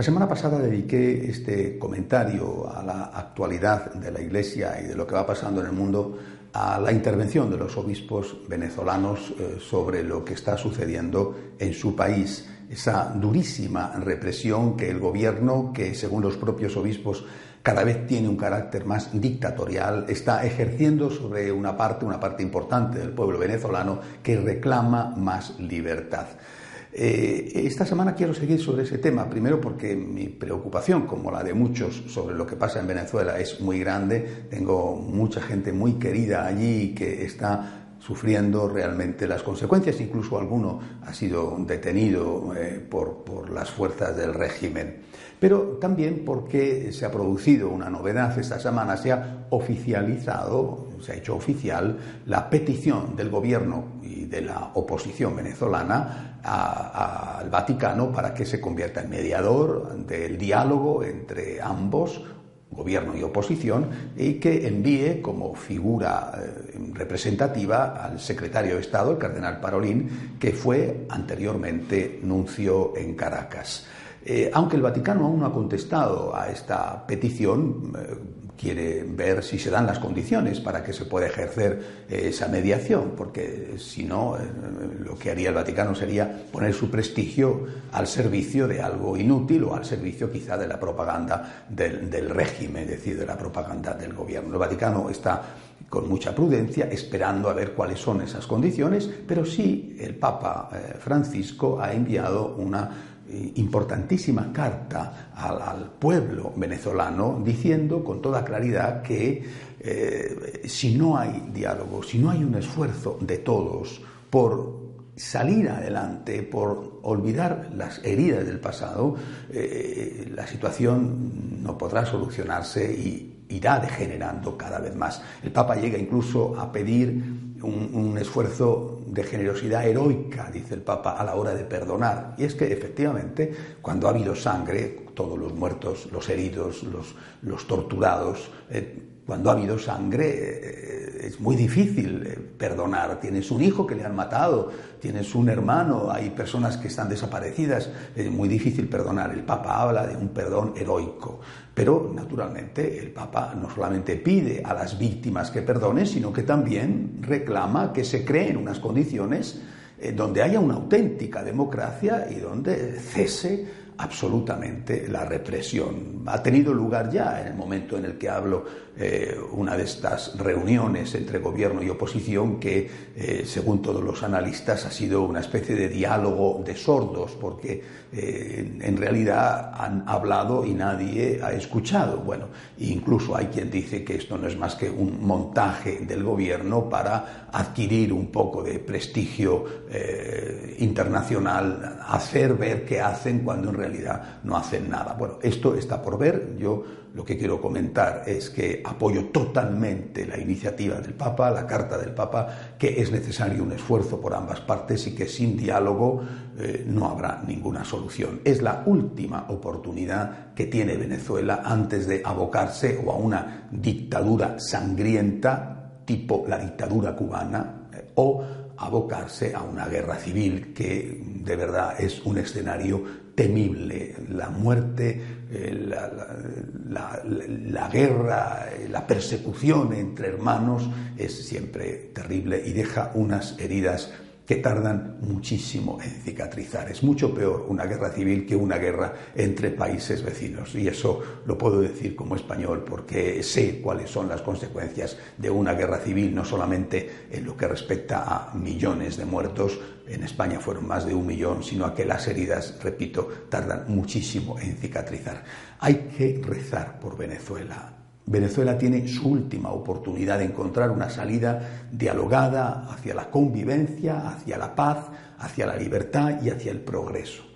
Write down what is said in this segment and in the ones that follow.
La semana pasada dediqué este comentario a la actualidad de la Iglesia y de lo que va pasando en el mundo a la intervención de los obispos venezolanos eh, sobre lo que está sucediendo en su país, esa durísima represión que el gobierno, que según los propios obispos cada vez tiene un carácter más dictatorial, está ejerciendo sobre una parte, una parte importante del pueblo venezolano que reclama más libertad. Eh, esta semana quiero seguir sobre ese tema, primero porque mi preocupación, como la de muchos, sobre lo que pasa en Venezuela es muy grande. Tengo mucha gente muy querida allí que está sufriendo realmente las consecuencias, incluso alguno ha sido detenido eh, por, por, las fuerzas del régimen. Pero también porque se ha producido una novedad esta semana, se ha oficializado, se ha hecho oficial la petición del gobierno y de la oposición venezolana al Vaticano para que se convierta en mediador del diálogo entre ambos gobierno y oposición, y que envíe como figura eh, representativa al secretario de Estado, el cardenal Parolín, que fue anteriormente nuncio en Caracas. Eh, aunque el Vaticano aún no ha contestado a esta petición, eh, quiere ver si se dan las condiciones para que se pueda ejercer eh, esa mediación, porque si no, lo que haría el Vaticano sería poner su prestigio al servicio de algo inútil o al servicio quizá de la propaganda del, del régimen, es decir, de la propaganda del gobierno. El Vaticano está con mucha prudencia, esperando a ver cuáles son esas condiciones, pero sí el Papa Francisco ha enviado una importantísima carta al, pueblo venezolano diciendo con toda claridad que eh, si no hay diálogo, si no hay un esfuerzo de todos por salir adelante, por olvidar las heridas del pasado, eh, la situación no podrá solucionarse y irá degenerando cada vez más. El Papa llega incluso a pedir un, esfuerzo de generosidad heroica, dice el Papa, a la hora de perdonar. Y es que efectivamente, cuando ha habido sangre, todos los muertos, los heridos, los, torturados, eh, cuando ha habido sangre eh, es muy difícil eh, perdonar. Tienes un hijo que le han matado, tienes un hermano, hay personas que están desaparecidas, es muy difícil perdonar. El Papa habla de un perdón heroico, pero naturalmente el Papa no solamente pide a las víctimas que perdonen, sino que también reclama que se creen unas condiciones eh, donde haya una auténtica democracia y donde cese absolutamente la represión. Ha tenido lugar ya en el momento en el que hablo eh, una de estas reuniones entre gobierno y oposición que, eh, según todos los analistas, ha sido una especie de diálogo de sordos, porque eh, en realidad han hablado y nadie ha escuchado. Bueno, incluso hay quien dice que esto no es más que un montaje del gobierno para adquirir un poco de prestigio internacional, hacer ver que hacen cuando en realidad no hacen nada. Bueno, esto está por ver. Yo lo que quiero comentar es que apoyo totalmente la iniciativa del Papa, la carta del Papa, que es necesario un esfuerzo por ambas partes y que sin diálogo eh, no habrá ninguna solución. Es la última oportunidad que tiene Venezuela antes de abocarse o a una dictadura sangrienta tipo la dictadura cubana o abocarse a una guerra civil que de verdad es un escenario temible. La muerte, eh, la, la, guerra, eh, la persecución entre hermanos es siempre terrible y deja unas heridas que tardan muchísimo en cicatrizar. Es mucho peor una guerra civil que una guerra entre países vecinos. Y eso lo puedo decir como español porque sé cuáles son las consecuencias de una guerra civil, no solamente en lo que respecta a millones de muertos, en España fueron más de un millón, sino a que las heridas, repito, tardan muchísimo en cicatrizar. Hay que rezar por Venezuela Venezuela tiene su última oportunidad de encontrar una salida dialogada hacia la convivencia, hacia la paz, hacia la libertad y hacia el progreso.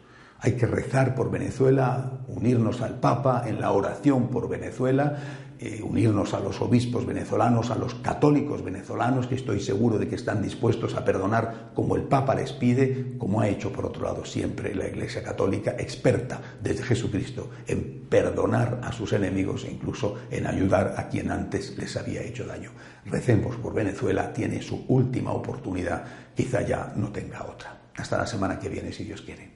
Hay que rezar por Venezuela, unirnos al Papa en la oración por Venezuela eh, unirnos a los obispos venezolanos, a los católicos venezolanos, que estoy seguro de que están dispuestos a perdonar como el Papa les pide, como ha hecho por otro lado siempre la Iglesia Católica, experta desde Jesucristo en perdonar a sus enemigos e incluso en ayudar a quien antes les había hecho daño. Recemos por Venezuela, tiene su última oportunidad, quizá ya no tenga otra. Hasta la semana que viene, si Dios quiere.